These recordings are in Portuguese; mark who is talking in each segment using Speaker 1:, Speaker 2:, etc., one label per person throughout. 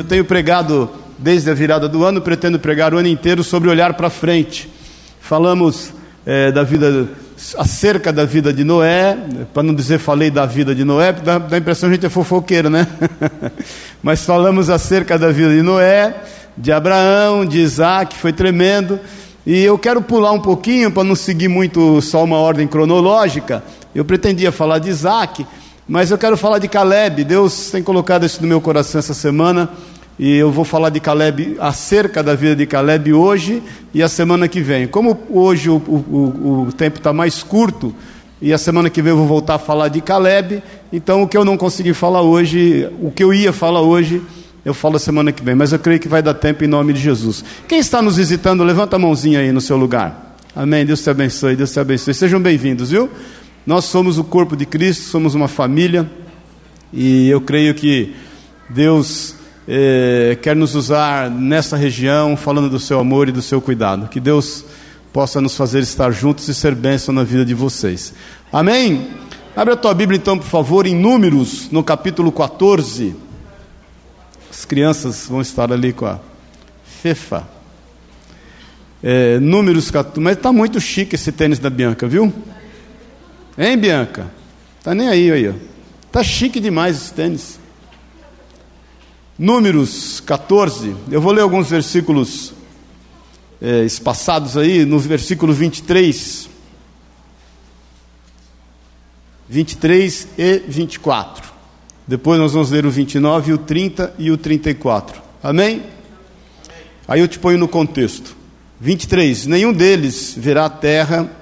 Speaker 1: Eu tenho pregado desde a virada do ano, pretendo pregar o ano inteiro sobre olhar para frente. Falamos é, da vida, acerca da vida de Noé, para não dizer falei da vida de Noé, dá, dá a impressão que a gente é fofoqueiro, né? Mas falamos acerca da vida de Noé, de Abraão, de Isaac, foi tremendo. E eu quero pular um pouquinho para não seguir muito só uma ordem cronológica. Eu pretendia falar de Isaac, mas eu quero falar de Caleb. Deus tem colocado isso no meu coração essa semana. E eu vou falar de Caleb, acerca da vida de Caleb hoje e a semana que vem. Como hoje o, o, o tempo está mais curto, e a semana que vem eu vou voltar a falar de Caleb, então o que eu não consegui falar hoje, o que eu ia falar hoje, eu falo semana que vem, mas eu creio que vai dar tempo em nome de Jesus. Quem está nos visitando, levanta a mãozinha aí no seu lugar. Amém. Deus te abençoe, Deus te abençoe. Sejam bem-vindos, viu? Nós somos o corpo de Cristo, somos uma família, e eu creio que Deus eh, quer nos usar nessa região, falando do seu amor e do seu cuidado. Que Deus possa nos fazer estar juntos e ser bênção na vida de vocês. Amém? Abre a tua Bíblia então, por favor, em Números, no capítulo 14. As crianças vão estar ali com a Fefa. É, números 14. Mas está muito chique esse tênis da Bianca, viu? Hein, Bianca? Tá nem aí, aí. Tá chique demais esse tênis. Números 14, eu vou ler alguns versículos é, espaçados aí, no versículo 23, 23 e 24. Depois nós vamos ler o 29, o 30 e o 34. Amém? Aí eu te ponho no contexto. 23: Nenhum deles verá a terra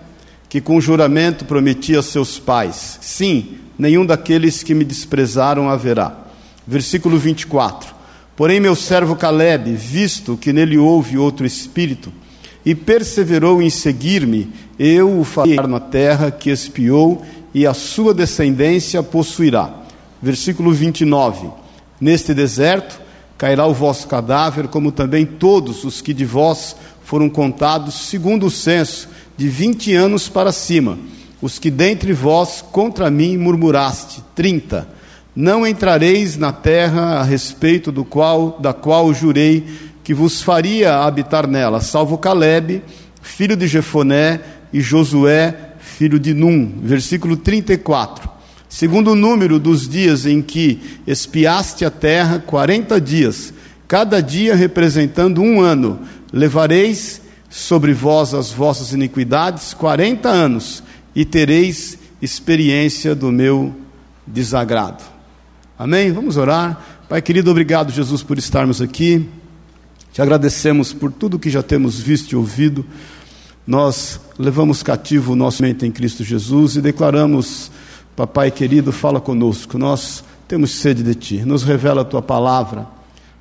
Speaker 1: que com juramento prometi a seus pais. Sim, nenhum daqueles que me desprezaram haverá versículo 24. Porém, meu servo Caleb, visto que nele houve outro espírito, e perseverou em seguir-me, eu o farei na terra que espiou, e a sua descendência possuirá. Versículo 29. Neste deserto cairá o vosso cadáver, como também todos os que de vós foram contados, segundo o censo, de vinte anos para cima, os que dentre vós contra mim murmuraste. 30 não entrareis na terra a respeito do qual, da qual jurei que vos faria habitar nela, salvo Caleb, filho de Jefoné, e Josué, filho de Num. Versículo 34. Segundo o número dos dias em que espiaste a terra, quarenta dias, cada dia representando um ano, levareis sobre vós as vossas iniquidades quarenta anos, e tereis experiência do meu desagrado. Amém? Vamos orar. Pai querido, obrigado, Jesus, por estarmos aqui. Te agradecemos por tudo que já temos visto e ouvido. Nós levamos cativo o nosso mente em Cristo Jesus e declaramos, Papai querido, fala conosco. Nós temos sede de Ti. Nos revela a Tua palavra.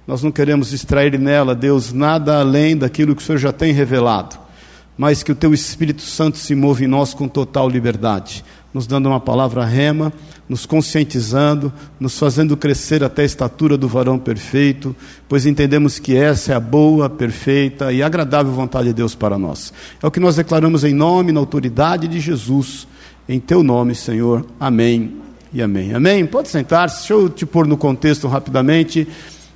Speaker 1: Nós não queremos extrair nela, Deus, nada além daquilo que o Senhor já tem revelado, mas que o Teu Espírito Santo se move em nós com total liberdade, nos dando uma palavra rema nos conscientizando, nos fazendo crescer até a estatura do varão perfeito, pois entendemos que essa é a boa, perfeita e agradável vontade de Deus para nós. É o que nós declaramos em nome, na autoridade de Jesus, em teu nome, Senhor. Amém e amém. Amém? Pode sentar-se, deixa eu te pôr no contexto rapidamente.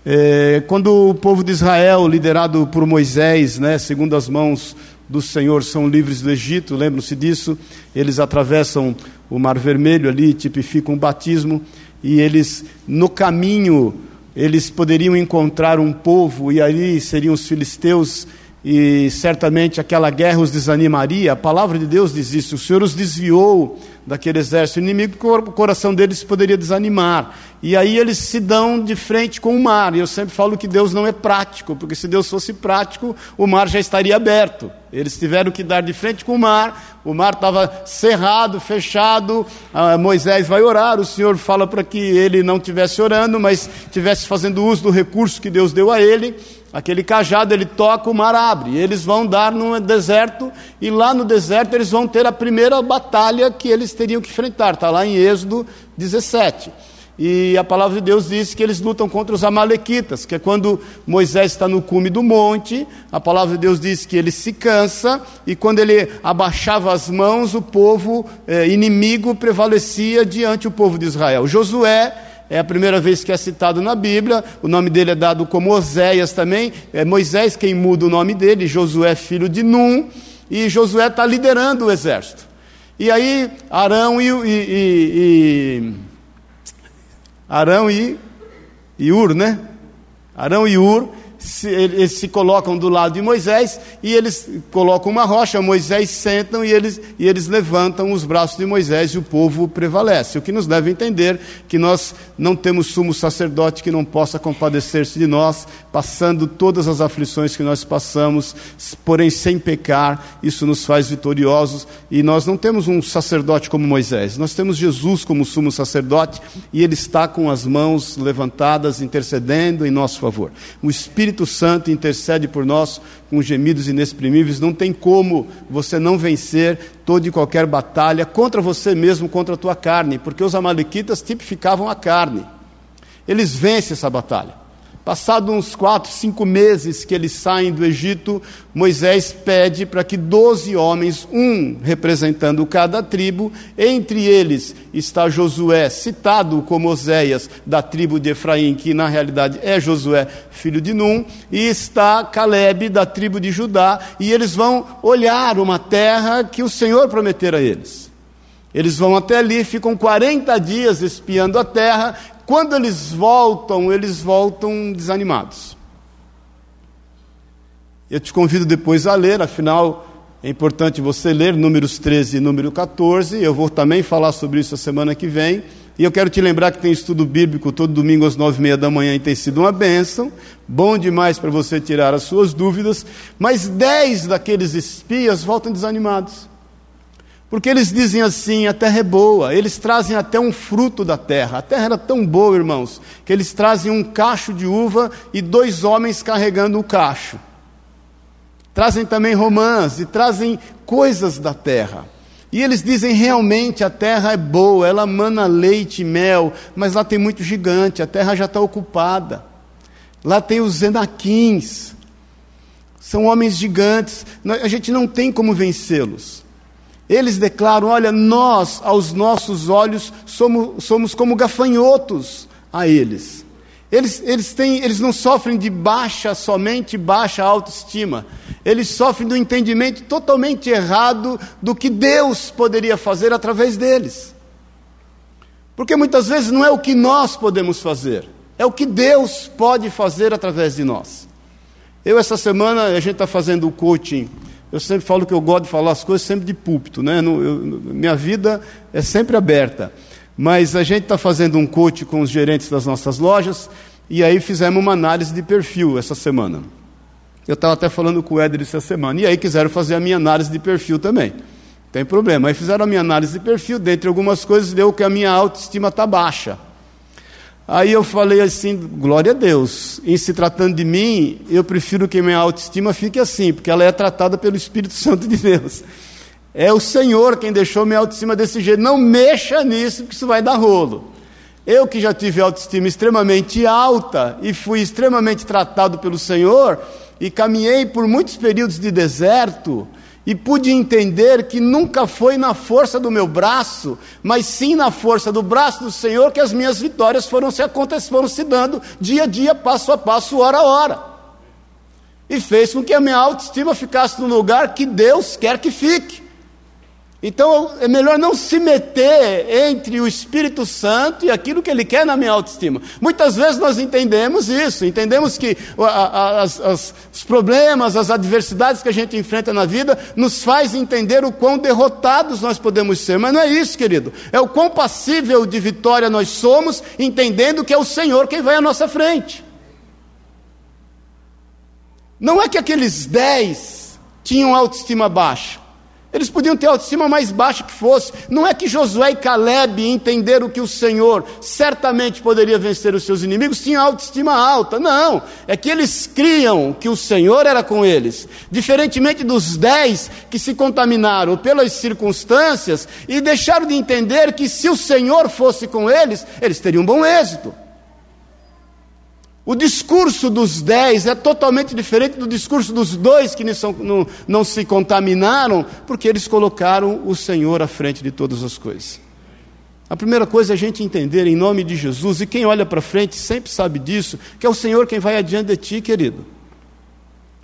Speaker 1: É, quando o povo de Israel, liderado por Moisés, né, segundo as mãos do Senhor, são livres do Egito, lembram-se disso? Eles atravessam o Mar Vermelho ali tipifica um batismo, e eles, no caminho, eles poderiam encontrar um povo, e ali seriam os filisteus, e certamente aquela guerra os desanimaria. A palavra de Deus diz isso: o Senhor os desviou daquele exército inimigo, o coração deles poderia desanimar. E aí eles se dão de frente com o mar. E eu sempre falo que Deus não é prático, porque se Deus fosse prático, o mar já estaria aberto. Eles tiveram que dar de frente com o mar, o mar estava cerrado, fechado. Ah, Moisés vai orar, o Senhor fala para que ele não estivesse orando, mas estivesse fazendo uso do recurso que Deus deu a ele. Aquele cajado ele toca, o mar abre. Eles vão dar no deserto, e lá no deserto eles vão ter a primeira batalha que eles teriam que enfrentar. Está lá em Êxodo 17. E a palavra de Deus diz que eles lutam contra os amalequitas, que é quando Moisés está no cume do monte, a palavra de Deus diz que ele se cansa, e quando ele abaixava as mãos, o povo eh, inimigo prevalecia diante do povo de Israel. Josué é a primeira vez que é citado na Bíblia, o nome dele é dado como Oséias também, é Moisés quem muda o nome dele, Josué filho de Num, e Josué está liderando o exército. E aí Arão e, e, e, Arão e, e Ur, né? Arão e Ur se, eles se colocam do lado de Moisés e eles colocam uma rocha, Moisés sentam e eles, e eles levantam os braços de Moisés e o povo prevalece. O que nos deve entender que nós não temos sumo sacerdote que não possa compadecer-se de nós, passando todas as aflições que nós passamos, porém sem pecar, isso nos faz vitoriosos e nós não temos um sacerdote como Moisés, nós temos Jesus como sumo sacerdote e ele está com as mãos levantadas intercedendo em nosso favor. O Espírito Espírito Santo intercede por nós com gemidos inexprimíveis. Não tem como você não vencer toda e qualquer batalha contra você mesmo, contra a tua carne, porque os amalequitas tipificavam a carne. Eles vencem essa batalha. Passados uns quatro, cinco meses que eles saem do Egito, Moisés pede para que doze homens, um representando cada tribo, entre eles está Josué, citado como Oséias, da tribo de Efraim, que na realidade é Josué, filho de Num, e está Caleb, da tribo de Judá, e eles vão olhar uma terra que o Senhor prometera a eles. Eles vão até ali, ficam 40 dias espiando a terra, quando eles voltam, eles voltam desanimados. Eu te convido depois a ler, afinal é importante você ler números 13 e número 14. Eu vou também falar sobre isso a semana que vem. E eu quero te lembrar que tem estudo bíblico todo domingo às nove e meia da manhã e tem sido uma bênção. Bom demais para você tirar as suas dúvidas. Mas dez daqueles espias voltam desanimados. Porque eles dizem assim: a terra é boa, eles trazem até um fruto da terra. A terra era tão boa, irmãos, que eles trazem um cacho de uva e dois homens carregando o cacho. Trazem também romãs e trazem coisas da terra. E eles dizem realmente a terra é boa, ela mana leite e mel, mas lá tem muito gigante, a terra já está ocupada. Lá tem os Enaquins, são homens gigantes, a gente não tem como vencê-los. Eles declaram: olha, nós, aos nossos olhos, somos, somos como gafanhotos a eles. Eles, eles, têm, eles não sofrem de baixa, somente baixa autoestima. Eles sofrem do entendimento totalmente errado do que Deus poderia fazer através deles. Porque muitas vezes não é o que nós podemos fazer, é o que Deus pode fazer através de nós. Eu, essa semana, a gente está fazendo o coaching eu sempre falo que eu gosto de falar as coisas sempre de púlpito, né? Eu, minha vida é sempre aberta. Mas a gente está fazendo um coach com os gerentes das nossas lojas e aí fizemos uma análise de perfil essa semana. Eu estava até falando com o Éder essa semana. E aí quiseram fazer a minha análise de perfil também. Tem problema. Aí fizeram a minha análise de perfil, dentre algumas coisas, deu que a minha autoestima está baixa. Aí eu falei assim, glória a Deus, em se tratando de mim, eu prefiro que minha autoestima fique assim, porque ela é tratada pelo Espírito Santo de Deus. É o Senhor quem deixou minha autoestima desse jeito. Não mexa nisso, porque isso vai dar rolo. Eu que já tive autoestima extremamente alta e fui extremamente tratado pelo Senhor e caminhei por muitos períodos de deserto, e pude entender que nunca foi na força do meu braço, mas sim na força do braço do Senhor que as minhas vitórias foram se acontecendo, foram se dando dia a dia, passo a passo, hora a hora. E fez com que a minha autoestima ficasse no lugar que Deus quer que fique. Então é melhor não se meter entre o Espírito Santo e aquilo que ele quer na minha autoestima. Muitas vezes nós entendemos isso, entendemos que as, as, os problemas, as adversidades que a gente enfrenta na vida nos faz entender o quão derrotados nós podemos ser. Mas não é isso, querido. É o quão passível de vitória nós somos, entendendo que é o Senhor quem vai à nossa frente. Não é que aqueles dez tinham autoestima baixa. Eles podiam ter autoestima mais baixa que fosse. Não é que Josué e Caleb entenderam que o Senhor certamente poderia vencer os seus inimigos, tinham autoestima alta. Não. É que eles criam que o Senhor era com eles. Diferentemente dos dez que se contaminaram pelas circunstâncias e deixaram de entender que se o Senhor fosse com eles, eles teriam bom êxito. O discurso dos dez é totalmente diferente do discurso dos dois que não, se contaminaram, porque eles colocaram o Senhor à frente de todas as coisas. A primeira coisa é a gente entender em nome de Jesus, e quem olha para frente sempre sabe disso, que é o Senhor quem vai adiante de ti, querido.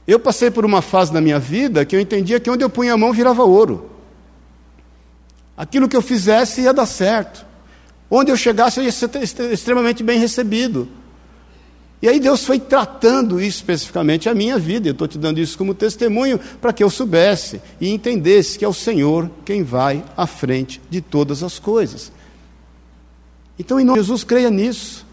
Speaker 1: Eu passei por uma fase na minha vida que eu entendia que onde eu punha a mão virava ouro. Aquilo que eu fizesse ia dar certo. Onde eu chegasse eu ia ser extremamente bem recebido. E aí Deus foi tratando isso especificamente a minha vida. Eu estou te dando isso como testemunho para que eu soubesse e entendesse que é o Senhor quem vai à frente de todas as coisas. Então, em nome de Jesus, creia nisso.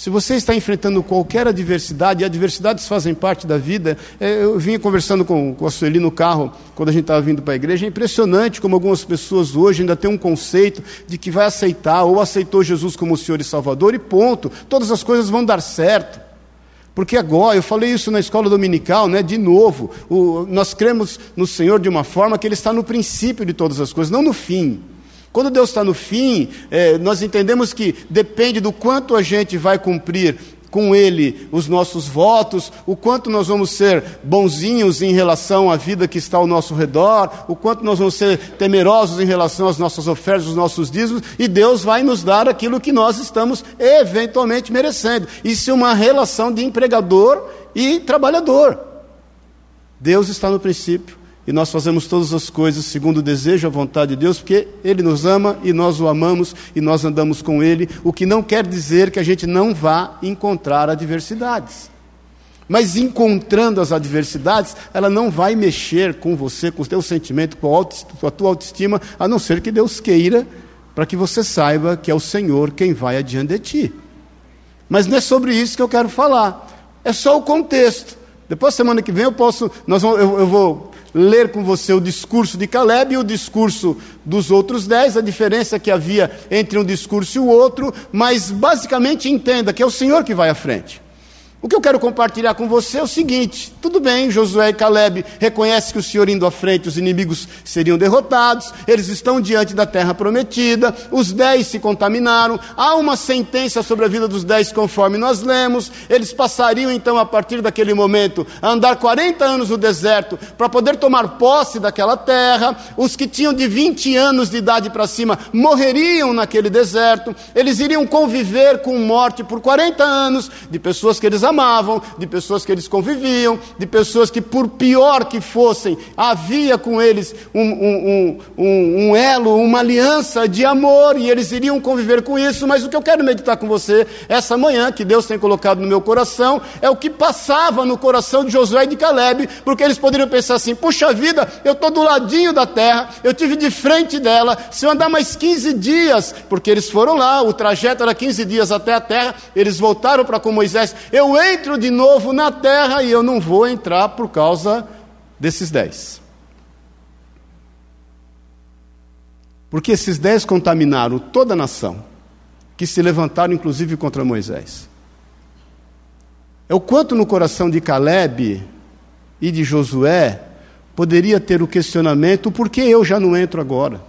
Speaker 1: Se você está enfrentando qualquer adversidade, e adversidades fazem parte da vida, é, eu vinha conversando com, com a Sueli no carro, quando a gente estava vindo para a igreja, é impressionante como algumas pessoas hoje ainda têm um conceito de que vai aceitar ou aceitou Jesus como Senhor e Salvador e ponto, todas as coisas vão dar certo. Porque agora, eu falei isso na escola dominical, né, de novo, o, nós cremos no Senhor de uma forma que Ele está no princípio de todas as coisas, não no fim. Quando Deus está no fim, é, nós entendemos que depende do quanto a gente vai cumprir com Ele os nossos votos, o quanto nós vamos ser bonzinhos em relação à vida que está ao nosso redor, o quanto nós vamos ser temerosos em relação às nossas ofertas, os nossos dízimos, e Deus vai nos dar aquilo que nós estamos eventualmente merecendo. Isso é uma relação de empregador e trabalhador. Deus está no princípio, e nós fazemos todas as coisas segundo o desejo e a vontade de Deus, porque Ele nos ama e nós o amamos e nós andamos com Ele, o que não quer dizer que a gente não vá encontrar adversidades. Mas encontrando as adversidades, ela não vai mexer com você, com o teu sentimento, com a tua autoestima, a não ser que Deus queira, para que você saiba que é o Senhor quem vai adiante de ti. Mas não é sobre isso que eu quero falar, é só o contexto. Depois, semana que vem, eu posso, nós vamos, eu, eu vou ler com você o discurso de Caleb e o discurso dos outros dez, a diferença que havia entre um discurso e o outro, mas basicamente entenda que é o Senhor que vai à frente. O que eu quero compartilhar com você é o seguinte: tudo bem, Josué e Caleb reconhecem que o Senhor indo à frente, os inimigos seriam derrotados, eles estão diante da terra prometida, os dez se contaminaram, há uma sentença sobre a vida dos dez, conforme nós lemos, eles passariam então, a partir daquele momento, a andar 40 anos no deserto para poder tomar posse daquela terra, os que tinham de 20 anos de idade para cima morreriam naquele deserto, eles iriam conviver com morte por 40 anos, de pessoas que eles amavam, de pessoas que eles conviviam, de pessoas que, por pior que fossem, havia com eles um, um, um, um, elo, uma aliança de amor, e eles iriam conviver com isso. Mas o que eu quero meditar com você essa manhã, que Deus tem colocado no meu coração, é o que passava no coração de Josué e de Caleb, porque eles poderiam pensar assim: puxa vida, eu estou do ladinho da terra, eu tive de frente dela, se eu andar mais 15 dias, porque eles foram lá, o trajeto era 15 dias até a terra, eles voltaram para com Moisés, eu entro de novo na terra e eu não vou entrar por causa desses dez. Porque esses dez contaminaram toda a nação, que se levantaram inclusive contra Moisés. É o quanto no coração de Caleb e de Josué poderia ter o questionamento: por que eu já não entro agora?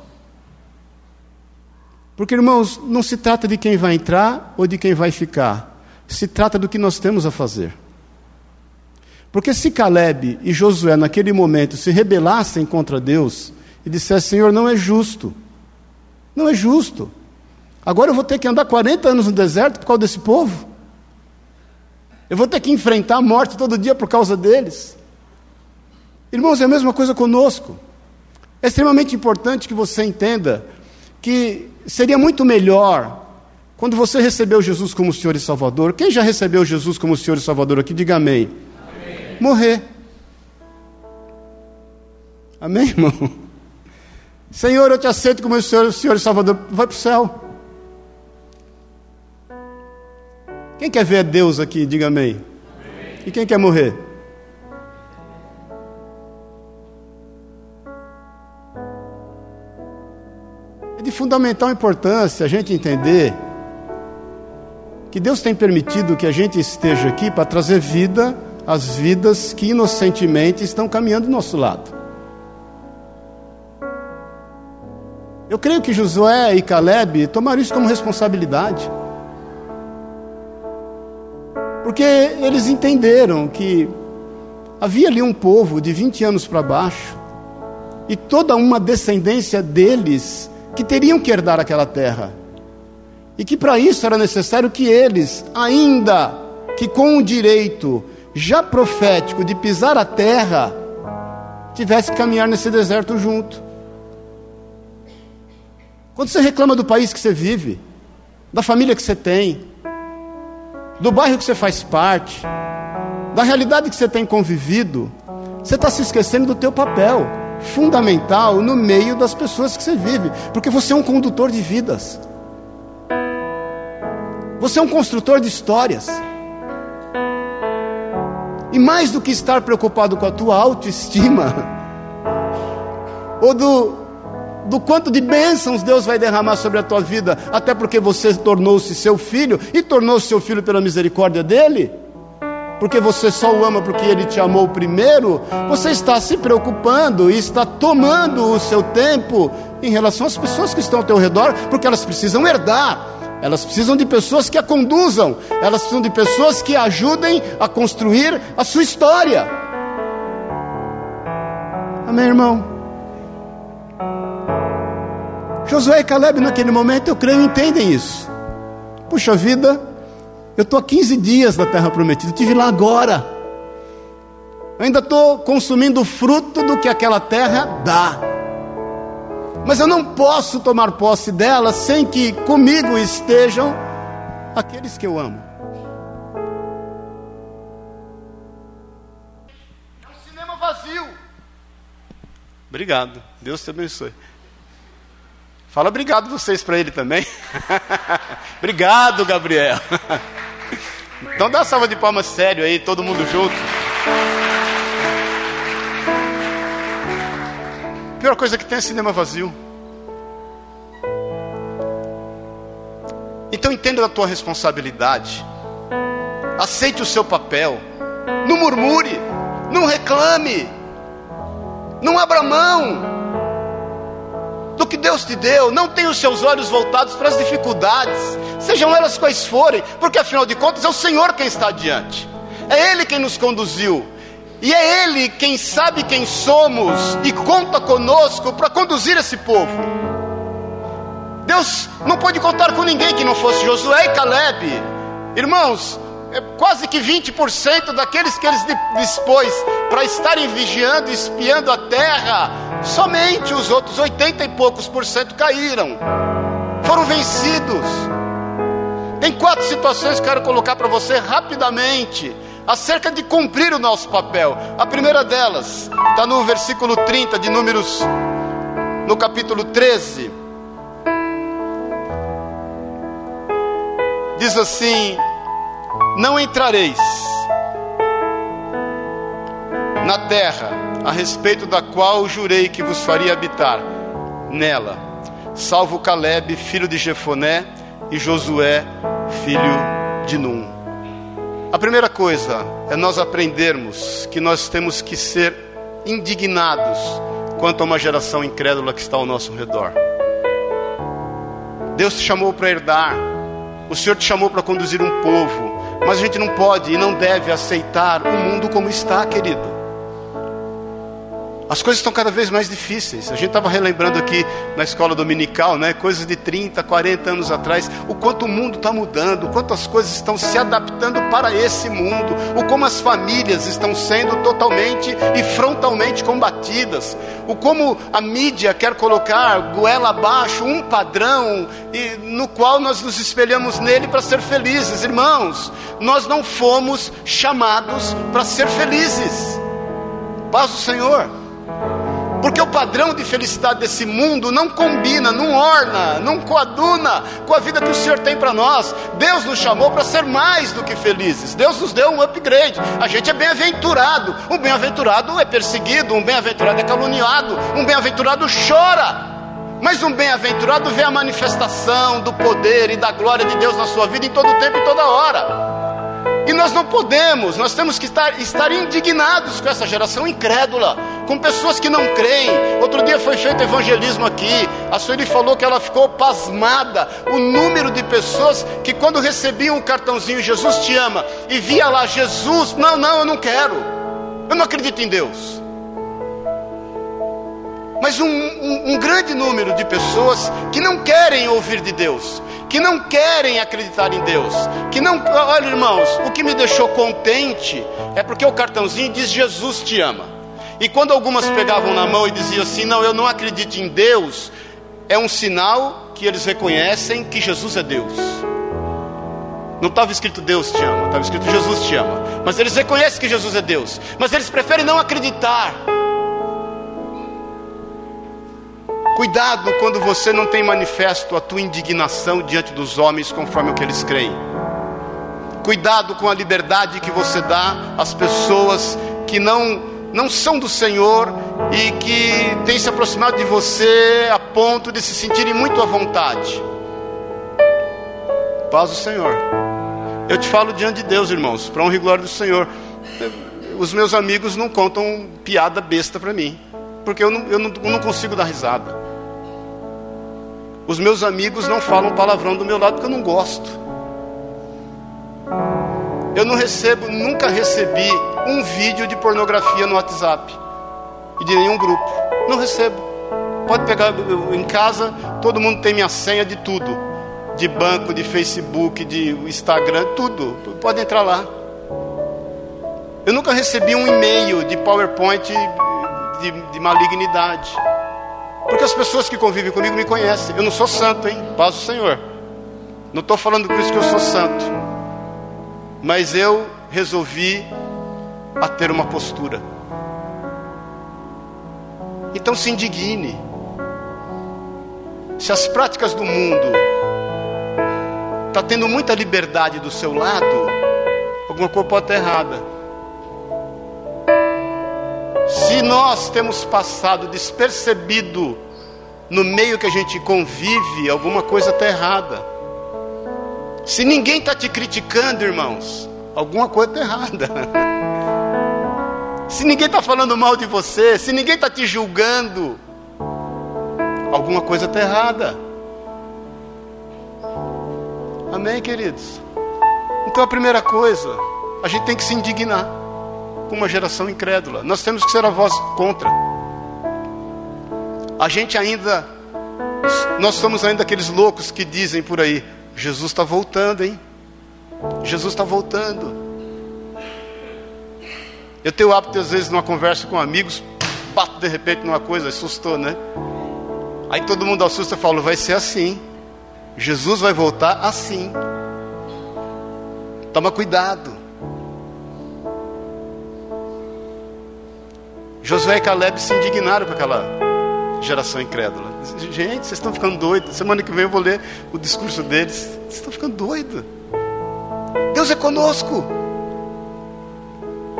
Speaker 1: Porque, irmãos, não se trata de quem vai entrar ou de quem vai ficar se trata do que nós temos a fazer. Porque se Caleb e Josué, naquele momento, se rebelassem contra Deus e dissessem: Senhor, não é justo, não é justo, agora eu vou ter que andar 40 anos no deserto por causa desse povo, eu vou ter que enfrentar a morte todo dia por causa deles. Irmãos, é a mesma coisa conosco. É extremamente importante que você entenda que seria muito melhor quando você recebeu Jesus como Senhor e Salvador, quem já recebeu Jesus como Senhor e Salvador aqui, diga amém. amém. Morrer. Amém, irmão? Senhor, eu te aceito como Senhor, Senhor e Salvador. Vai para o céu. Quem quer ver Deus aqui, diga amém. amém. E quem quer morrer? É de fundamental importância a gente entender que Deus tem permitido que a gente esteja aqui para trazer vida às vidas que inocentemente estão caminhando do nosso lado. Eu creio que Josué e Caleb tomaram isso como responsabilidade. Porque eles entenderam que havia ali um povo de 20 anos para baixo e toda uma descendência deles que teriam que herdar aquela terra. E que para isso era necessário que eles, ainda que com o direito já profético de pisar a terra, tivesse que caminhar nesse deserto junto. Quando você reclama do país que você vive, da família que você tem, do bairro que você faz parte, da realidade que você tem convivido, você está se esquecendo do teu papel fundamental no meio das pessoas que você vive, porque você é um condutor de vidas. Você é um construtor de histórias. E mais do que estar preocupado com a tua autoestima, ou do, do quanto de bênçãos Deus vai derramar sobre a tua vida, até porque você tornou-se seu filho, e tornou-se seu filho pela misericórdia dele, porque você só o ama porque ele te amou primeiro, você está se preocupando e está tomando o seu tempo em relação às pessoas que estão ao teu redor, porque elas precisam herdar elas precisam de pessoas que a conduzam, elas precisam de pessoas que ajudem a construir a sua história. Amém, irmão? Josué e Caleb, naquele momento, eu creio, entendem isso. Puxa vida, eu estou há 15 dias na terra prometida, estive lá agora. Eu ainda estou consumindo o fruto do que aquela terra dá mas eu não posso tomar posse dela sem que comigo estejam aqueles que eu amo. É um cinema vazio. Obrigado, Deus te abençoe. Fala obrigado vocês para ele também. obrigado, Gabriel. então dá uma salva de palmas sério aí, todo mundo junto. Pior coisa que tem é cinema vazio. Então entenda a tua responsabilidade. Aceite o seu papel. Não murmure, não reclame. Não abra mão do que Deus te deu. Não tenha os seus olhos voltados para as dificuldades, sejam elas quais forem, porque afinal de contas é o Senhor quem está adiante. É Ele quem nos conduziu. E é Ele quem sabe quem somos e conta conosco para conduzir esse povo. Deus não pôde contar com ninguém que não fosse Josué e Caleb. Irmãos, é quase que 20% daqueles que eles dispôs para estarem vigiando e espiando a terra, somente os outros 80 e poucos por cento caíram, foram vencidos. Tem quatro situações que quero colocar para você rapidamente acerca de cumprir o nosso papel. A primeira delas está no versículo 30 de Números, no capítulo 13. Diz assim: Não entrareis na terra a respeito da qual jurei que vos faria habitar nela, salvo Caleb, filho de Jefoné, e Josué, filho de Num. A primeira coisa é nós aprendermos que nós temos que ser indignados quanto a uma geração incrédula que está ao nosso redor. Deus te chamou para herdar, o Senhor te chamou para conduzir um povo, mas a gente não pode e não deve aceitar o mundo como está, querido. As coisas estão cada vez mais difíceis. A gente estava relembrando aqui na escola dominical, né, coisas de 30, 40 anos atrás, o quanto o mundo está mudando, o quanto as coisas estão se adaptando para esse mundo, o como as famílias estão sendo totalmente e frontalmente combatidas, o como a mídia quer colocar goela abaixo um padrão e, no qual nós nos espelhamos nele para ser felizes. Irmãos, nós não fomos chamados para ser felizes. Paz do Senhor. Porque o padrão de felicidade desse mundo não combina, não orna, não coaduna com a vida que o Senhor tem para nós. Deus nos chamou para ser mais do que felizes. Deus nos deu um upgrade. A gente é bem-aventurado. Um bem-aventurado é perseguido, um bem-aventurado é caluniado, um bem-aventurado chora. Mas um bem-aventurado vê a manifestação do poder e da glória de Deus na sua vida em todo tempo e toda hora. E nós não podemos, nós temos que estar, estar indignados com essa geração incrédula, com pessoas que não creem. Outro dia foi feito evangelismo aqui, a Sueli falou que ela ficou pasmada, o número de pessoas que quando recebiam o cartãozinho Jesus te ama, e via lá Jesus, não, não, eu não quero, eu não acredito em Deus. Mas um, um, um grande número de pessoas que não querem ouvir de Deus, que não querem acreditar em Deus, que não, olha irmãos, o que me deixou contente é porque o cartãozinho diz Jesus te ama. E quando algumas pegavam na mão e diziam assim: "Não, eu não acredito em Deus", é um sinal que eles reconhecem que Jesus é Deus. Não estava escrito Deus te ama, estava escrito Jesus te ama. Mas eles reconhecem que Jesus é Deus, mas eles preferem não acreditar. Cuidado quando você não tem manifesto a tua indignação diante dos homens conforme o que eles creem. Cuidado com a liberdade que você dá às pessoas que não não são do Senhor e que têm se aproximado de você a ponto de se sentirem muito à vontade. Paz do Senhor. Eu te falo diante de Deus, irmãos, para honra e glória do Senhor. Os meus amigos não contam piada besta para mim, porque eu não, eu, não, eu não consigo dar risada. Os meus amigos não falam palavrão do meu lado porque eu não gosto. Eu não recebo, nunca recebi um vídeo de pornografia no WhatsApp e de nenhum grupo. Não recebo. Pode pegar em casa, todo mundo tem minha senha de tudo. De banco, de Facebook, de Instagram, tudo. Pode entrar lá. Eu nunca recebi um e-mail de PowerPoint de, de malignidade. Porque as pessoas que convivem comigo me conhecem. Eu não sou santo, hein? Paz do Senhor. Não estou falando com isso que eu sou santo. Mas eu resolvi a ter uma postura. Então se indigne. Se as práticas do mundo está tendo muita liberdade do seu lado, alguma coisa pode estar errada. Se nós temos passado despercebido no meio que a gente convive, alguma coisa está errada. Se ninguém está te criticando, irmãos, alguma coisa está errada. Se ninguém está falando mal de você, se ninguém está te julgando, alguma coisa está errada. Amém, queridos? Então a primeira coisa, a gente tem que se indignar com uma geração incrédula. Nós temos que ser a voz contra. A gente ainda, nós somos ainda aqueles loucos que dizem por aí: Jesus está voltando, hein? Jesus está voltando. Eu tenho o hábito, às vezes, numa conversa com amigos, bato de repente numa coisa, assustou, né? Aí todo mundo assusta e fala: vai ser assim. Jesus vai voltar assim. Toma cuidado. Josué e Caleb se indignaram com aquela geração incrédula. Gente, vocês estão ficando doidos. Semana que vem eu vou ler o discurso deles. Vocês estão ficando doidos. Deus é conosco.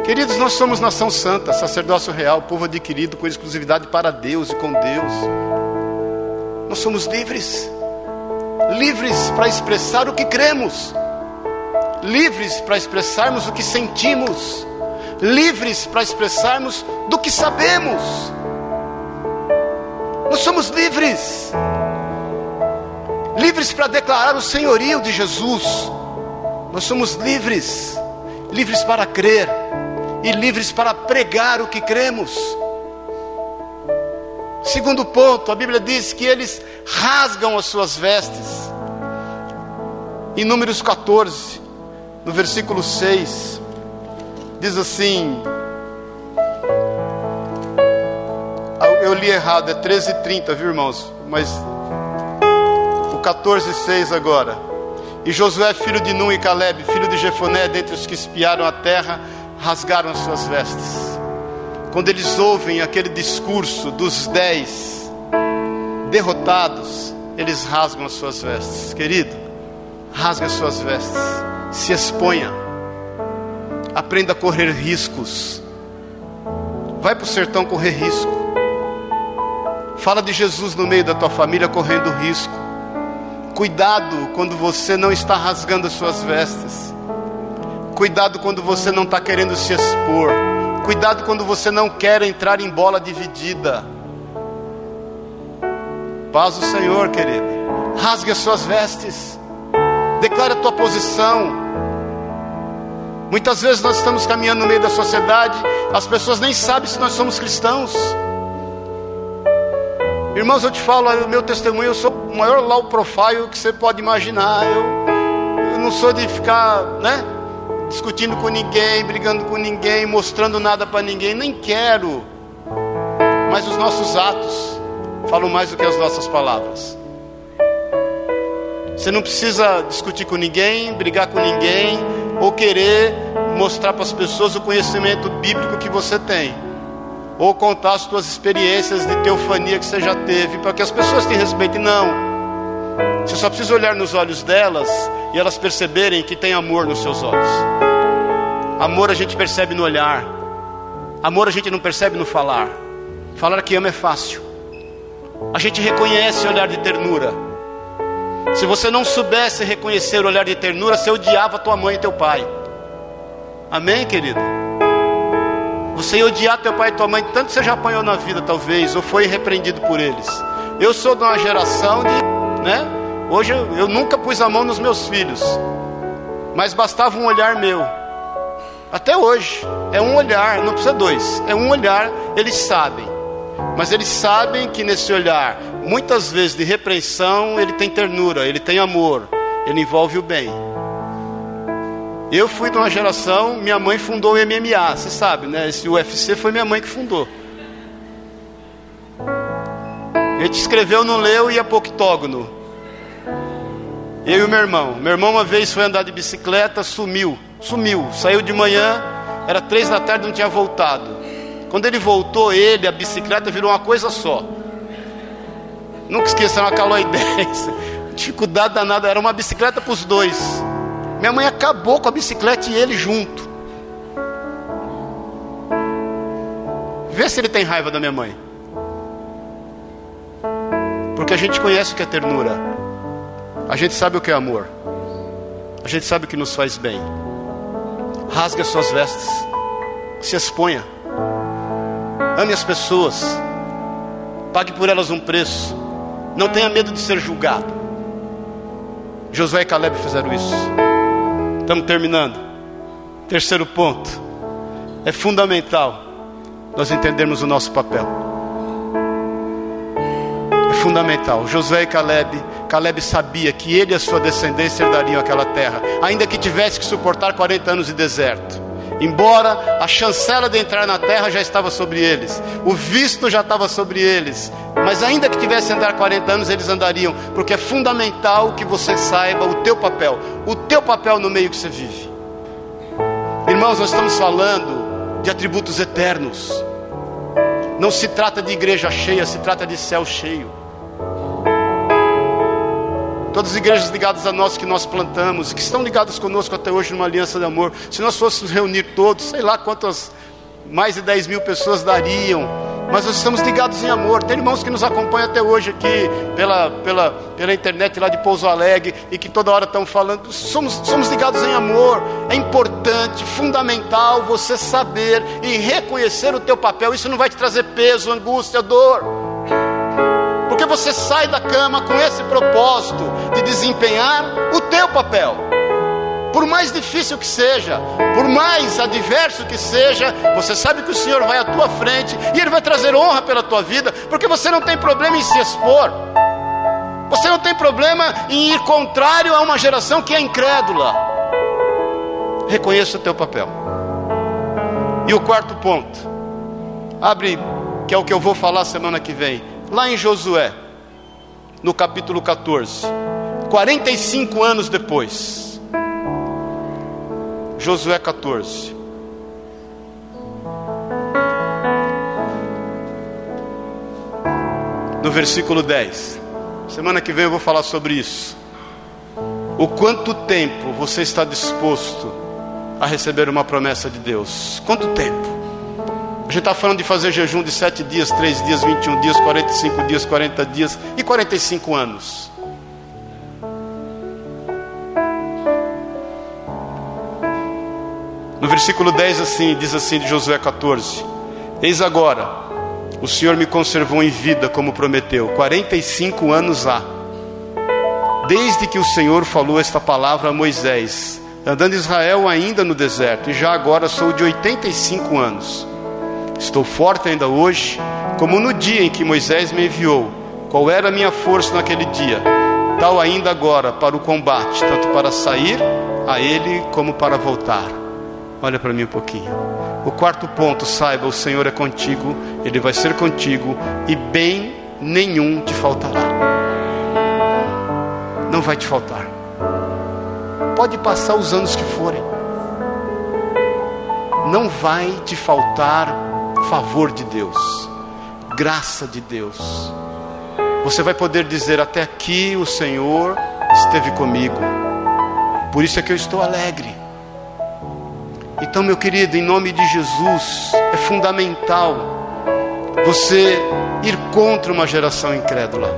Speaker 1: Queridos, nós somos nação santa, sacerdócio real, povo adquirido com exclusividade para Deus e com Deus. Nós somos livres. Livres para expressar o que cremos. Livres para expressarmos o que sentimos livres para expressarmos do que sabemos. Nós somos livres, livres para declarar o senhorio de Jesus. Nós somos livres, livres para crer e livres para pregar o que cremos. Segundo ponto, a Bíblia diz que eles rasgam as suas vestes. Em Números 14, no versículo 6, diz assim. Eu li errado, é 13h30, viu irmãos? Mas o 14,6 agora. E Josué, filho de Nun e Caleb, filho de Jefoné, dentre os que espiaram a terra, rasgaram as suas vestes. Quando eles ouvem aquele discurso dos dez derrotados, eles rasgam as suas vestes. Querido, rasga as suas vestes, se exponha Aprenda a correr riscos. Vai para o sertão correr risco. Fala de Jesus no meio da tua família correndo risco. Cuidado quando você não está rasgando as suas vestes. Cuidado quando você não está querendo se expor. Cuidado quando você não quer entrar em bola dividida. Paz do Senhor, querido. Rasgue as suas vestes. Declare a tua posição. Muitas vezes nós estamos caminhando no meio da sociedade, as pessoas nem sabem se nós somos cristãos. Irmãos, eu te falo, o meu testemunho, eu sou o maior low profile que você pode imaginar. Eu, eu não sou de ficar, né? Discutindo com ninguém, brigando com ninguém, mostrando nada para ninguém, nem quero. Mas os nossos atos falam mais do que as nossas palavras. Você não precisa discutir com ninguém, brigar com ninguém, ou querer mostrar para as pessoas o conhecimento bíblico que você tem, ou contar as suas experiências de teofania que você já teve, para que as pessoas te respeitem. Não. Você só precisa olhar nos olhos delas e elas perceberem que tem amor nos seus olhos. Amor a gente percebe no olhar, amor a gente não percebe no falar. Falar que ama é fácil. A gente reconhece o olhar de ternura. Se você não soubesse reconhecer o olhar de ternura, você odiava tua mãe e teu pai. Amém, querido? Você ia odiar teu pai e tua mãe, tanto você já apanhou na vida, talvez, ou foi repreendido por eles. Eu sou de uma geração de, né? Hoje eu, eu nunca pus a mão nos meus filhos, mas bastava um olhar meu. Até hoje, é um olhar, não precisa dois, é um olhar, eles sabem. Mas eles sabem que nesse olhar, muitas vezes de repreensão, ele tem ternura, ele tem amor, ele envolve o bem. Eu fui de uma geração, minha mãe fundou o MMA, você sabe, né? Esse UFC foi minha mãe que fundou. A gente escreveu, não leu e é pouco octógono. Eu e o meu irmão. Meu irmão uma vez foi andar de bicicleta, sumiu, sumiu, saiu de manhã, era três da tarde, não tinha voltado. Quando ele voltou, ele, a bicicleta virou uma coisa só. Nunca esqueçam a Caloi 10. Dificuldade danada, era uma bicicleta para os dois. Minha mãe acabou com a bicicleta e ele junto. Vê se ele tem raiva da minha mãe. Porque a gente conhece o que é ternura. A gente sabe o que é amor. A gente sabe o que nos faz bem. Rasgue as suas vestes. Se exponha. Ame as pessoas. Pague por elas um preço. Não tenha medo de ser julgado. Josué e Caleb fizeram isso. Estamos terminando. Terceiro ponto. É fundamental nós entendermos o nosso papel. É fundamental. Josué e Caleb, Caleb sabia que ele e a sua descendência herdariam aquela terra, ainda que tivesse que suportar 40 anos de deserto. Embora a chancela de entrar na terra já estava sobre eles, o visto já estava sobre eles, mas ainda que tivesse andar 40 anos, eles andariam, porque é fundamental que você saiba o teu papel, o teu papel no meio que você vive. Irmãos, nós estamos falando de atributos eternos. Não se trata de igreja cheia, se trata de céu cheio. Todas as igrejas ligadas a nós que nós plantamos, que estão ligadas conosco até hoje numa aliança de amor. Se nós fôssemos reunir todos, sei lá quantas, mais de 10 mil pessoas dariam. Mas nós estamos ligados em amor. Tem irmãos que nos acompanham até hoje aqui pela, pela, pela internet lá de Pouso Alegre e que toda hora estão falando. Somos, somos ligados em amor. É importante, fundamental você saber e reconhecer o teu papel. Isso não vai te trazer peso, angústia, dor porque você sai da cama com esse propósito de desempenhar o teu papel. Por mais difícil que seja, por mais adverso que seja, você sabe que o Senhor vai à tua frente e Ele vai trazer honra pela tua vida, porque você não tem problema em se expor, você não tem problema em ir contrário a uma geração que é incrédula. Reconheça o teu papel. E o quarto ponto, abre, que é o que eu vou falar semana que vem lá em Josué, no capítulo 14, 45 anos depois. Josué 14. No versículo 10. Semana que vem eu vou falar sobre isso. O quanto tempo você está disposto a receber uma promessa de Deus? Quanto tempo? A gente está falando de fazer jejum de 7 dias, 3 dias, 21 dias, 45 dias, 40 dias e 45 anos. No versículo 10 assim, diz assim de Josué 14: Eis agora, o Senhor me conservou em vida como prometeu, 45 anos há, desde que o Senhor falou esta palavra a Moisés, andando Israel ainda no deserto, e já agora sou de 85 anos. Estou forte ainda hoje, como no dia em que Moisés me enviou. qual era a minha força naquele dia, tal ainda agora para o combate, tanto para sair a Ele como para voltar. Olha para mim um pouquinho. O quarto ponto, saiba: o Senhor é contigo, Ele vai ser contigo, e bem nenhum te faltará. Não vai te faltar. Pode passar os anos que forem, não vai te faltar favor de Deus, graça de Deus. Você vai poder dizer: Até aqui o Senhor esteve comigo, por isso é que eu estou alegre. Então, meu querido, em nome de Jesus, é fundamental você ir contra uma geração incrédula.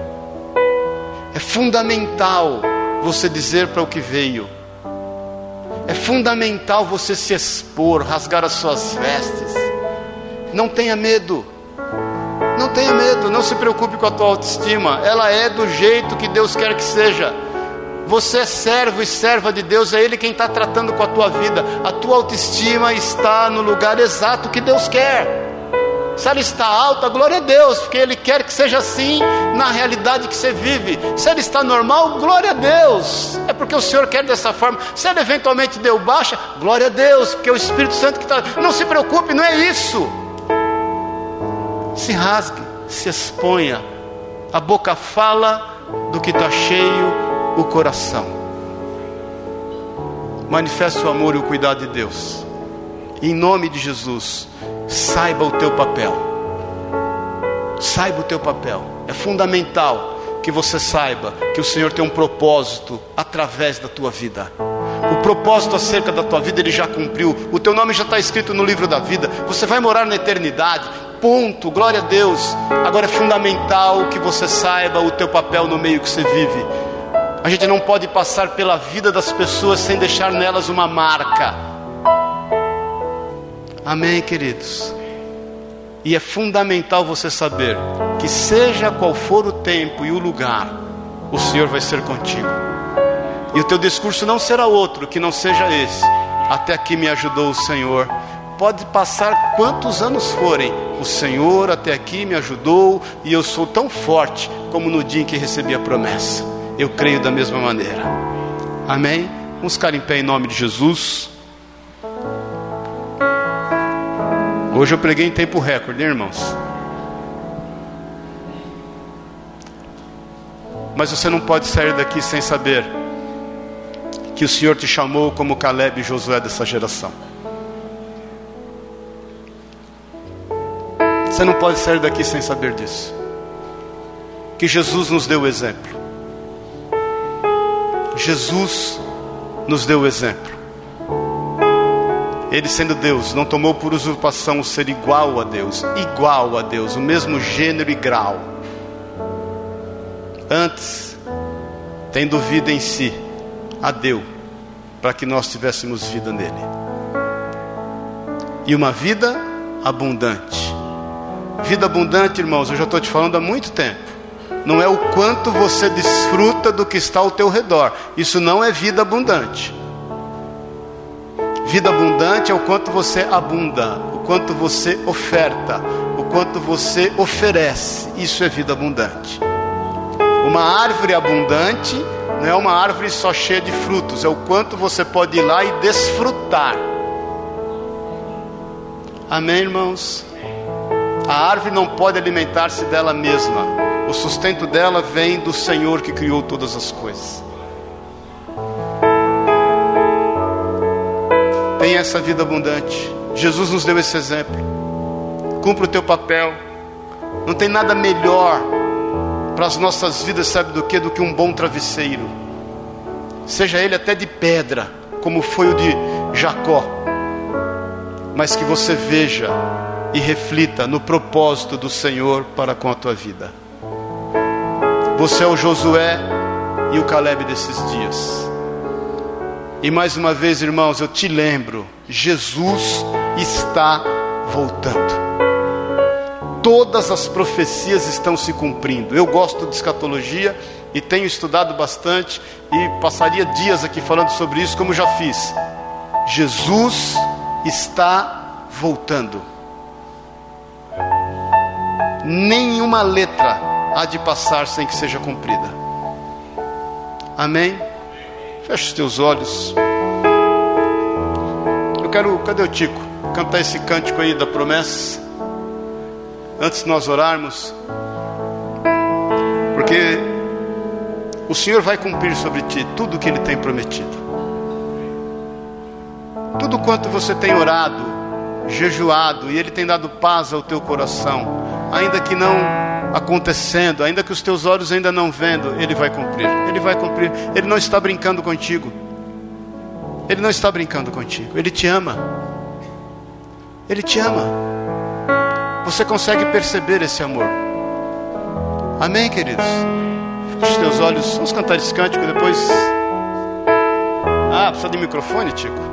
Speaker 1: É fundamental você dizer para o que veio. É fundamental você se expor, rasgar as suas vestes. Não tenha medo. Não tenha medo, não se preocupe com a tua autoestima. Ela é do jeito que Deus quer que seja. Você é servo e serva de Deus, é Ele quem está tratando com a tua vida. A tua autoestima está no lugar exato que Deus quer. Se ela está alta, glória a Deus, porque Ele quer que seja assim na realidade que você vive. Se ela está normal, glória a Deus, é porque o Senhor quer dessa forma. Se ela eventualmente deu baixa, glória a Deus, porque é o Espírito Santo que está. Não se preocupe, não é isso. Se rasgue, se exponha. A boca fala do que está cheio o coração. Manifeste o amor e o cuidado de Deus. Em nome de Jesus, saiba o teu papel. Saiba o teu papel. É fundamental que você saiba que o Senhor tem um propósito através da tua vida. O propósito acerca da tua vida ele já cumpriu. O teu nome já está escrito no livro da vida. Você vai morar na eternidade. Ponto. Glória a Deus. Agora é fundamental que você saiba o teu papel no meio que você vive. A gente não pode passar pela vida das pessoas sem deixar nelas uma marca. Amém, queridos? E é fundamental você saber que, seja qual for o tempo e o lugar, o Senhor vai ser contigo. E o teu discurso não será outro que não seja esse. Até aqui me ajudou o Senhor. Pode passar quantos anos forem, o Senhor até aqui me ajudou e eu sou tão forte como no dia em que recebi a promessa eu creio da mesma maneira. Amém? Vamos ficar em pé em nome de Jesus. Hoje eu preguei em tempo recorde, hein, irmãos? Mas você não pode sair daqui sem saber que o Senhor te chamou como Caleb e Josué dessa geração. Você não pode sair daqui sem saber disso. Que Jesus nos deu o exemplo. Jesus nos deu o exemplo. Ele, sendo Deus, não tomou por usurpação o ser igual a Deus, igual a Deus, o mesmo gênero e grau. Antes, tendo vida em si, a deu, para que nós tivéssemos vida nele. E uma vida abundante. Vida abundante, irmãos, eu já estou te falando há muito tempo não é o quanto você desfruta do que está ao teu redor. Isso não é vida abundante. Vida abundante é o quanto você abunda, o quanto você oferta, o quanto você oferece. Isso é vida abundante. Uma árvore abundante não é uma árvore só cheia de frutos, é o quanto você pode ir lá e desfrutar. Amém, irmãos? A árvore não pode alimentar-se dela mesma o sustento dela vem do Senhor que criou todas as coisas. Tenha essa vida abundante. Jesus nos deu esse exemplo. Cumpra o teu papel. Não tem nada melhor para as nossas vidas, sabe do que? Do que um bom travesseiro. Seja ele até de pedra, como foi o de Jacó. Mas que você veja e reflita no propósito do Senhor para com a tua vida. Você é o Josué e o Caleb desses dias. E mais uma vez, irmãos, eu te lembro: Jesus está voltando. Todas as profecias estão se cumprindo. Eu gosto de escatologia e tenho estudado bastante e passaria dias aqui falando sobre isso, como já fiz. Jesus está voltando. Nenhuma letra
Speaker 2: há de passar sem que seja cumprida. Amém? Feche os teus olhos. Eu quero, cadê o Tico? Cantar esse cântico aí da promessa. Antes de nós orarmos. Porque o Senhor vai cumprir sobre ti tudo o que Ele tem prometido. Tudo quanto você tem orado, jejuado, e Ele tem dado paz ao teu coração, ainda que não acontecendo, ainda que os teus olhos ainda não vendo, Ele vai cumprir. Ele vai cumprir. Ele não está brincando contigo. Ele não está brincando contigo. Ele te ama. Ele te ama. Você consegue perceber esse amor. Amém, queridos? Os teus olhos. Vamos cantar esse cântico depois. Ah, precisa de microfone, Tico?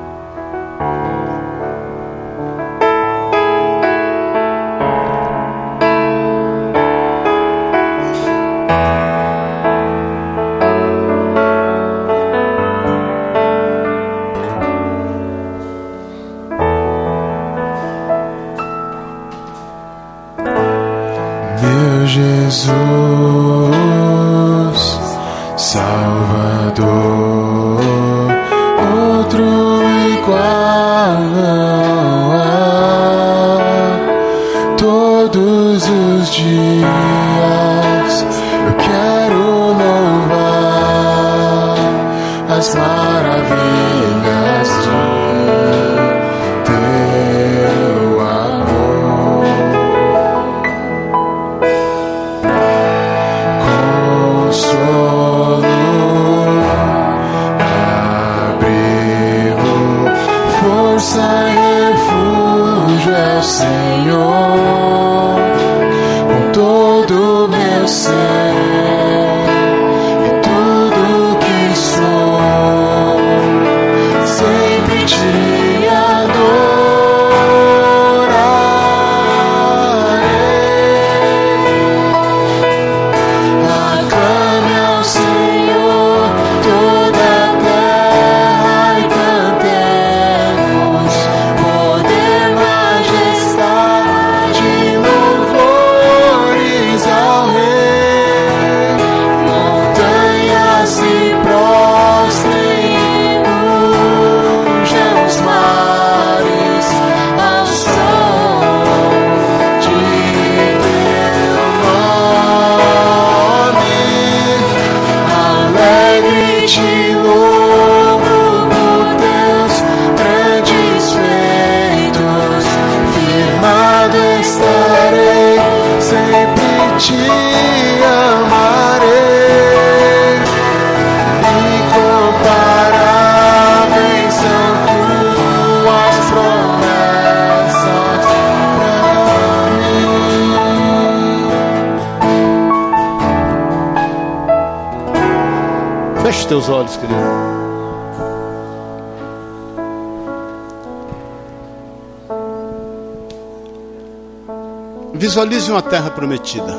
Speaker 2: Teus olhos, querido. Visualize uma terra prometida.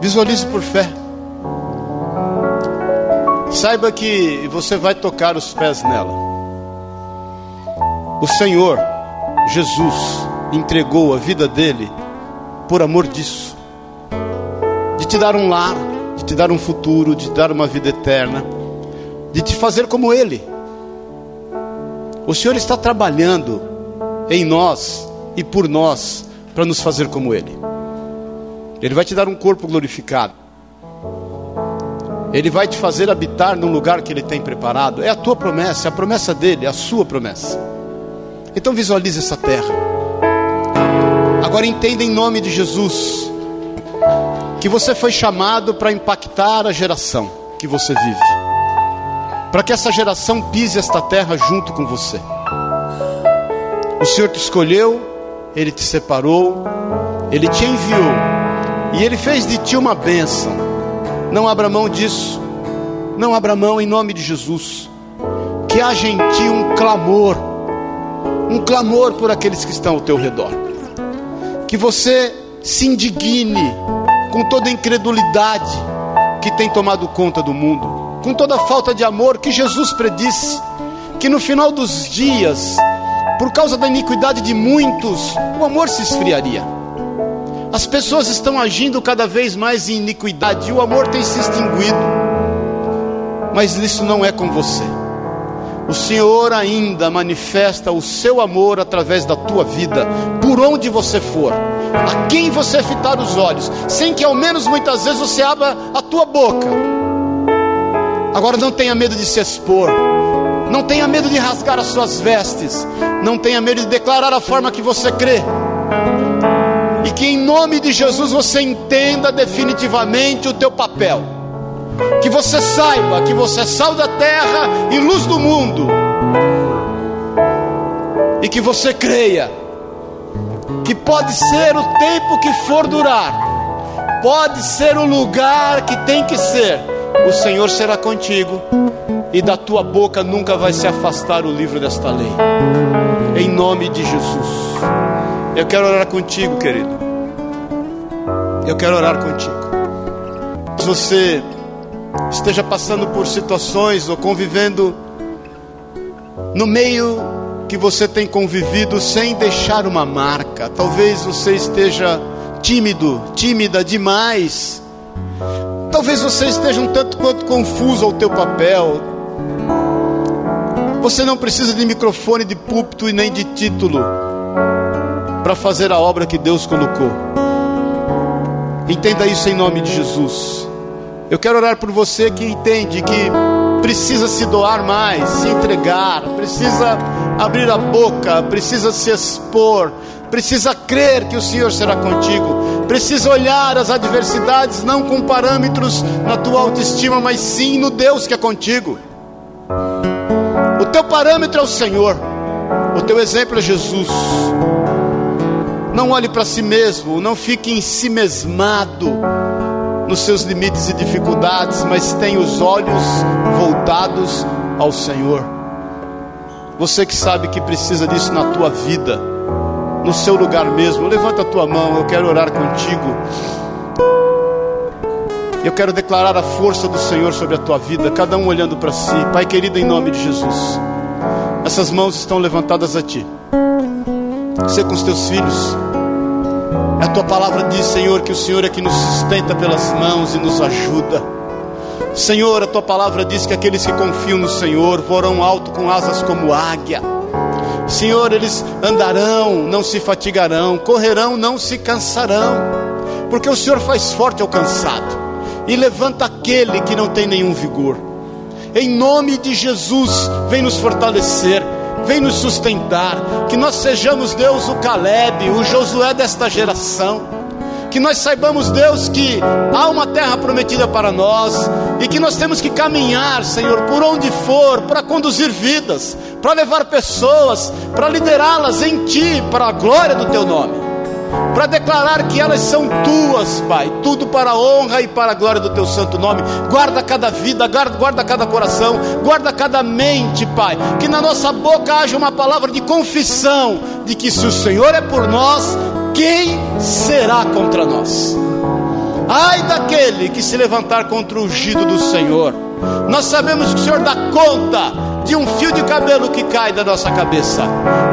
Speaker 2: Visualize por fé. Saiba que você vai tocar os pés nela. O Senhor, Jesus, entregou a vida dele por amor disso de te dar um lar, de te dar um futuro, de te dar uma vida eterna, de te fazer como Ele. O Senhor está trabalhando em nós e por nós para nos fazer como Ele. Ele vai te dar um corpo glorificado. Ele vai te fazer habitar num lugar que Ele tem preparado. É a tua promessa, é a promessa dele, é a sua promessa. Então visualize essa terra. Agora entenda em nome de Jesus que você foi chamado para impactar a geração que você vive, para que essa geração pise esta terra junto com você. O Senhor te escolheu, Ele te separou, Ele te enviou e Ele fez de ti uma bênção. Não abra mão disso, não abra mão em nome de Jesus. Que haja em ti um clamor, um clamor por aqueles que estão ao teu redor. Que você se indigne com toda a incredulidade que tem tomado conta do mundo, com toda a falta de amor que Jesus predisse que no final dos dias, por causa da iniquidade de muitos, o amor se esfriaria.
Speaker 1: As pessoas estão agindo cada vez mais em iniquidade, e o amor tem se extinguido. Mas isso não é com você. O Senhor ainda manifesta o seu amor através da tua vida, por onde você for, a quem você fitar os olhos, sem que ao menos muitas vezes você abra a tua boca. Agora não tenha medo de se expor, não tenha medo de rasgar as suas vestes, não tenha medo de declarar a forma que você crê. E que em nome de Jesus você entenda definitivamente o teu papel. Que você saiba que você é sal da terra e luz do mundo. E que você creia que pode ser o tempo que for durar, pode ser o lugar que tem que ser, o Senhor será contigo e da tua boca nunca vai se afastar o livro desta lei. Em nome de Jesus. Eu quero orar contigo, querido. Eu quero orar contigo. Se você esteja passando por situações ou convivendo no meio que você tem convivido sem deixar uma marca. Talvez você esteja tímido, tímida demais. Talvez você esteja um tanto quanto confuso ao teu papel. Você não precisa de microfone, de púlpito e nem de título para fazer a obra que Deus colocou. Entenda isso em nome de Jesus. Eu quero orar por você que entende que precisa se doar mais, se entregar, precisa abrir a boca, precisa se expor, precisa crer que o Senhor será contigo, precisa olhar as adversidades não com parâmetros na tua autoestima, mas sim no Deus que é contigo. O teu parâmetro é o Senhor, o teu exemplo é Jesus. Não olhe para si mesmo, não fique em si mesmado nos seus limites e dificuldades, mas tenha os olhos voltados ao Senhor. Você que sabe que precisa disso na tua vida, no seu lugar mesmo, levanta a tua mão, eu quero orar contigo. Eu quero declarar a força do Senhor sobre a tua vida, cada um olhando para si. Pai querido, em nome de Jesus, essas mãos estão levantadas a ti. Você com os teus filhos. A tua palavra diz, Senhor, que o Senhor é que nos sustenta pelas mãos e nos ajuda. Senhor, a tua palavra diz que aqueles que confiam no Senhor voarão alto com asas como águia. Senhor, eles andarão, não se fatigarão, correrão, não se cansarão, porque o Senhor faz forte ao cansado e levanta aquele que não tem nenhum vigor. Em nome de Jesus, vem nos fortalecer vem nos sustentar. Que nós sejamos, Deus, o Caleb, o Josué desta geração. Que nós saibamos, Deus, que há uma terra prometida para nós e que nós temos que caminhar, Senhor, por onde for, para conduzir vidas, para levar pessoas, para liderá-las em Ti, para a glória do Teu nome para declarar que elas são tuas, Pai, tudo para a honra e para a glória do teu santo nome. Guarda cada vida, guarda, guarda cada coração, guarda cada mente, Pai. Que na nossa boca haja uma palavra de confissão de que se o Senhor é por nós, quem será contra nós? Ai daquele que se levantar contra o ungido do Senhor. Nós sabemos que o Senhor dá conta de um fio de cabelo que cai da nossa cabeça.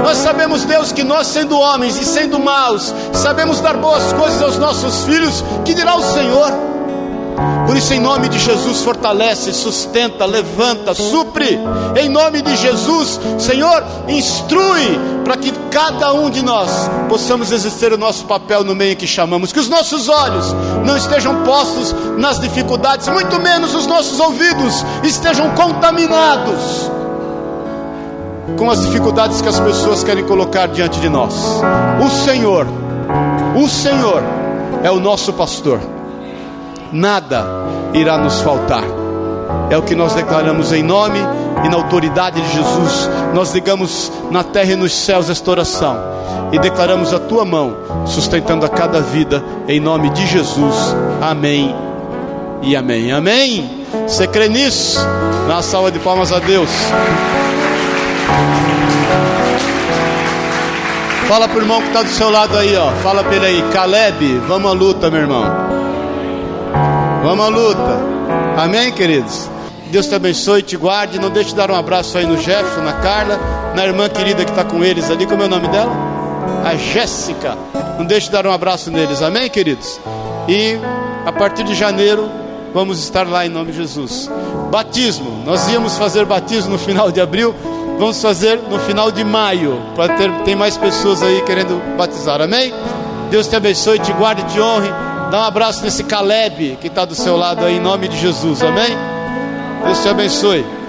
Speaker 1: Nós sabemos, Deus, que nós, sendo homens e sendo maus, sabemos dar boas coisas aos nossos filhos, que dirá o Senhor. Por isso, em nome de Jesus, fortalece, sustenta, levanta, supre. Em nome de Jesus, Senhor, instrui para que cada um de nós possamos exercer o nosso papel no meio que chamamos. Que os nossos olhos não estejam postos nas dificuldades, muito menos os nossos ouvidos estejam contaminados com as dificuldades que as pessoas querem colocar diante de nós. O Senhor, o Senhor é o nosso pastor nada irá nos faltar. É o que nós declaramos em nome e na autoridade de Jesus. Nós ligamos na terra e nos céus esta oração e declaramos a tua mão sustentando a cada vida em nome de Jesus. Amém e amém. Amém. Você crê nisso? Na salva de palmas a Deus. Fala pro irmão que está do seu lado aí, ó. Fala para ele aí, Caleb, vamos à luta, meu irmão. Vamos à luta. Amém, queridos? Deus te abençoe, te guarde. Não deixe de dar um abraço aí no Jefferson, na Carla, na irmã querida que está com eles ali. Como é o nome dela? a Jéssica. Não deixe de dar um abraço neles, amém, queridos? E a partir de janeiro vamos estar lá em nome de Jesus. Batismo, nós íamos fazer batismo no final de abril, vamos fazer no final de maio, para ter tem mais pessoas aí querendo batizar, amém? Deus te abençoe, te guarde, te honre. Dá um abraço nesse Caleb que está do seu lado aí, em nome de Jesus, amém? Deus te abençoe.